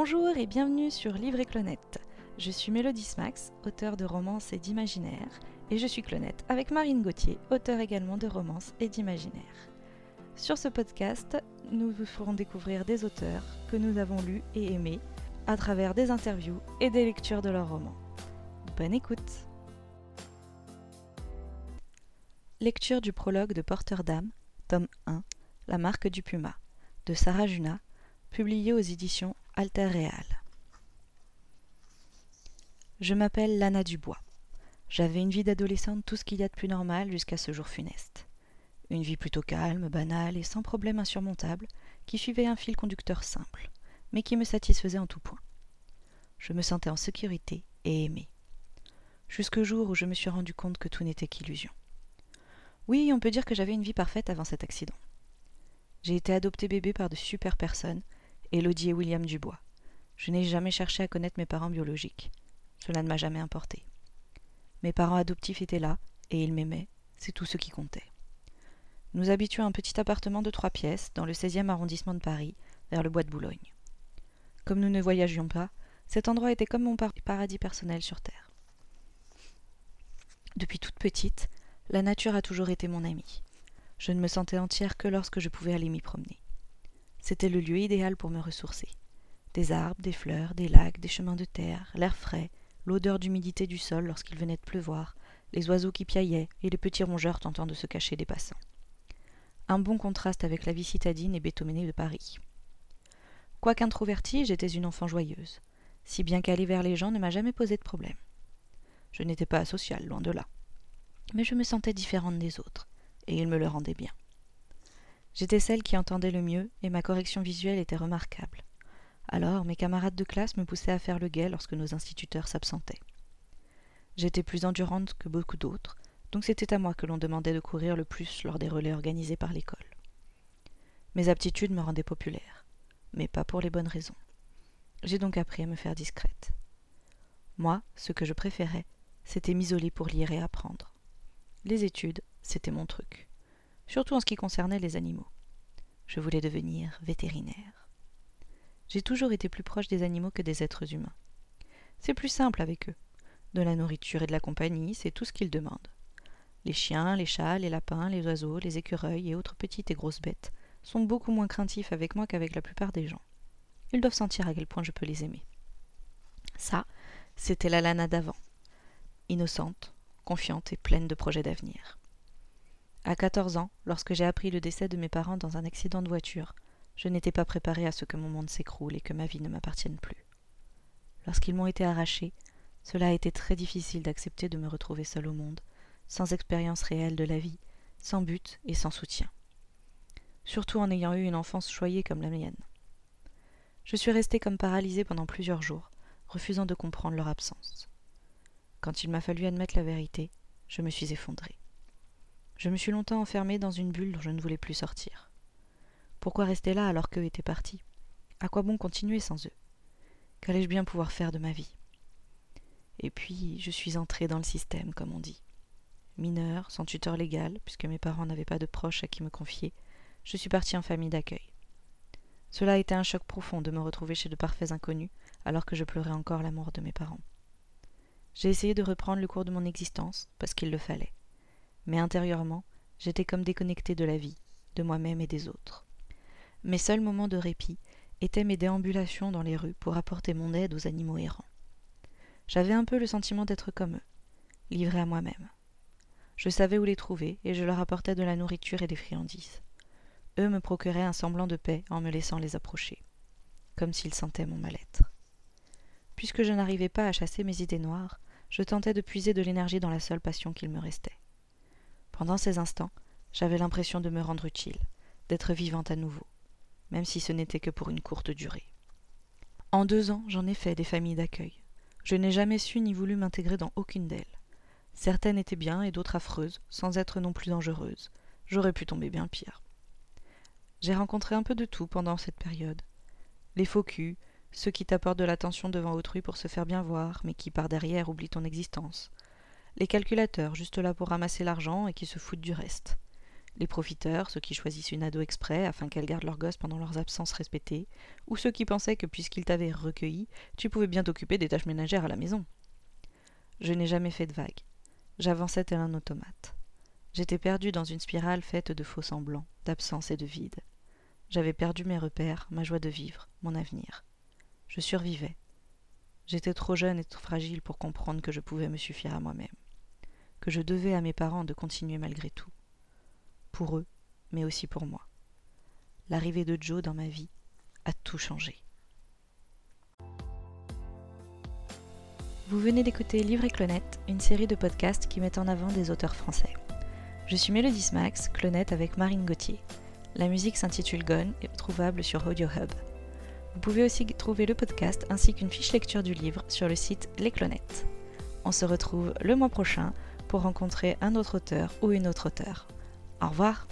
Bonjour et bienvenue sur Livre et Clonette. Je suis Mélodie Smax, auteur de romances et d'imaginaire, et je suis Clonette avec Marine Gauthier, auteur également de romances et d'imaginaire. Sur ce podcast, nous vous ferons découvrir des auteurs que nous avons lus et aimés à travers des interviews et des lectures de leurs romans. Bonne écoute Lecture du prologue de Porteur d'âme, tome 1, La marque du puma, de Sarah Juna, publié aux éditions Alter Real. Je m'appelle Lana Dubois. J'avais une vie d'adolescente tout ce qu'il y a de plus normal jusqu'à ce jour funeste. Une vie plutôt calme, banale et sans problème insurmontable, qui suivait un fil conducteur simple, mais qui me satisfaisait en tout point. Je me sentais en sécurité et aimée. Jusqu'au jour où je me suis rendu compte que tout n'était qu'illusion. Oui, on peut dire que j'avais une vie parfaite avant cet accident. J'ai été adoptée bébé par de super personnes, Elodie et William Dubois. Je n'ai jamais cherché à connaître mes parents biologiques. Cela ne m'a jamais importé. Mes parents adoptifs étaient là, et ils m'aimaient, c'est tout ce qui comptait. Nous habitions un petit appartement de trois pièces dans le 16e arrondissement de Paris, vers le bois de Boulogne. Comme nous ne voyagions pas, cet endroit était comme mon paradis personnel sur Terre. Depuis toute petite, la nature a toujours été mon amie. Je ne me sentais entière que lorsque je pouvais aller m'y promener. C'était le lieu idéal pour me ressourcer. Des arbres, des fleurs, des lacs, des chemins de terre, l'air frais, l'odeur d'humidité du sol lorsqu'il venait de pleuvoir, les oiseaux qui piaillaient et les petits rongeurs tentant de se cacher des passants. Un bon contraste avec la vie citadine et bétonée de Paris. Quoiqu'introvertie, j'étais une enfant joyeuse, si bien qu'aller vers les gens ne m'a jamais posé de problème. Je n'étais pas asociale, loin de là mais je me sentais différente des autres, et il me le rendait bien. J'étais celle qui entendait le mieux, et ma correction visuelle était remarquable. Alors mes camarades de classe me poussaient à faire le guet lorsque nos instituteurs s'absentaient. J'étais plus endurante que beaucoup d'autres, donc c'était à moi que l'on demandait de courir le plus lors des relais organisés par l'école. Mes aptitudes me rendaient populaire, mais pas pour les bonnes raisons. J'ai donc appris à me faire discrète. Moi, ce que je préférais, c'était m'isoler pour lire et apprendre. Les études, c'était mon truc, surtout en ce qui concernait les animaux. Je voulais devenir vétérinaire. J'ai toujours été plus proche des animaux que des êtres humains. C'est plus simple avec eux. De la nourriture et de la compagnie, c'est tout ce qu'ils demandent. Les chiens, les chats, les lapins, les oiseaux, les écureuils et autres petites et grosses bêtes sont beaucoup moins craintifs avec moi qu'avec la plupart des gens. Ils doivent sentir à quel point je peux les aimer. Ça, c'était la Lana d'avant. Innocente, confiante et pleine de projets d'avenir. À quatorze ans, lorsque j'ai appris le décès de mes parents dans un accident de voiture, je n'étais pas préparée à ce que mon monde s'écroule et que ma vie ne m'appartienne plus. Lorsqu'ils m'ont été arrachés, cela a été très difficile d'accepter de me retrouver seule au monde, sans expérience réelle de la vie, sans but et sans soutien. Surtout en ayant eu une enfance choyée comme la mienne. Je suis restée comme paralysée pendant plusieurs jours, refusant de comprendre leur absence. Quand il m'a fallu admettre la vérité, je me suis effondrée. Je me suis longtemps enfermée dans une bulle dont je ne voulais plus sortir. Pourquoi rester là alors qu'eux étaient partis? À quoi bon continuer sans eux? Qu'allais-je bien pouvoir faire de ma vie? Et puis, je suis entrée dans le système, comme on dit. Mineure, sans tuteur légal, puisque mes parents n'avaient pas de proches à qui me confier, je suis partie en famille d'accueil. Cela a été un choc profond de me retrouver chez de parfaits inconnus, alors que je pleurais encore la mort de mes parents. J'ai essayé de reprendre le cours de mon existence, parce qu'il le fallait. Mais intérieurement, j'étais comme déconnectée de la vie, de moi-même et des autres. Mes seuls moments de répit étaient mes déambulations dans les rues pour apporter mon aide aux animaux errants. J'avais un peu le sentiment d'être comme eux, livré à moi-même. Je savais où les trouver et je leur apportais de la nourriture et des friandises. Eux me procuraient un semblant de paix en me laissant les approcher, comme s'ils sentaient mon mal-être. Puisque je n'arrivais pas à chasser mes idées noires, je tentais de puiser de l'énergie dans la seule passion qu'il me restait. Pendant ces instants, j'avais l'impression de me rendre utile, d'être vivante à nouveau, même si ce n'était que pour une courte durée. En deux ans, j'en ai fait des familles d'accueil. Je n'ai jamais su ni voulu m'intégrer dans aucune d'elles. Certaines étaient bien et d'autres affreuses, sans être non plus dangereuses. J'aurais pu tomber bien pire. J'ai rencontré un peu de tout pendant cette période. Les faux culs, ceux qui t'apportent de l'attention devant autrui pour se faire bien voir, mais qui par derrière oublient ton existence. Les calculateurs, juste là pour ramasser l'argent et qui se foutent du reste. Les profiteurs, ceux qui choisissent une ado exprès afin qu'elle garde leur gosse pendant leurs absences respectées, ou ceux qui pensaient que puisqu'ils t'avaient recueilli, tu pouvais bien t'occuper des tâches ménagères à la maison. Je n'ai jamais fait de vagues. J'avançais tel un automate. J'étais perdu dans une spirale faite de faux semblants, d'absence et de vide. J'avais perdu mes repères, ma joie de vivre, mon avenir. Je survivais. J'étais trop jeune et trop fragile pour comprendre que je pouvais me suffire à moi-même, je devais à mes parents de continuer malgré tout. Pour eux, mais aussi pour moi. L'arrivée de Joe dans ma vie a tout changé. Vous venez d'écouter Livre et Clonette, une série de podcasts qui mettent en avant des auteurs français. Je suis Mélodie Smax, clonette avec Marine Gauthier. La musique s'intitule Gone et trouvable sur Audio Hub. Vous pouvez aussi trouver le podcast ainsi qu'une fiche lecture du livre sur le site Les Clonettes. On se retrouve le mois prochain pour rencontrer un autre auteur ou une autre auteure. Au revoir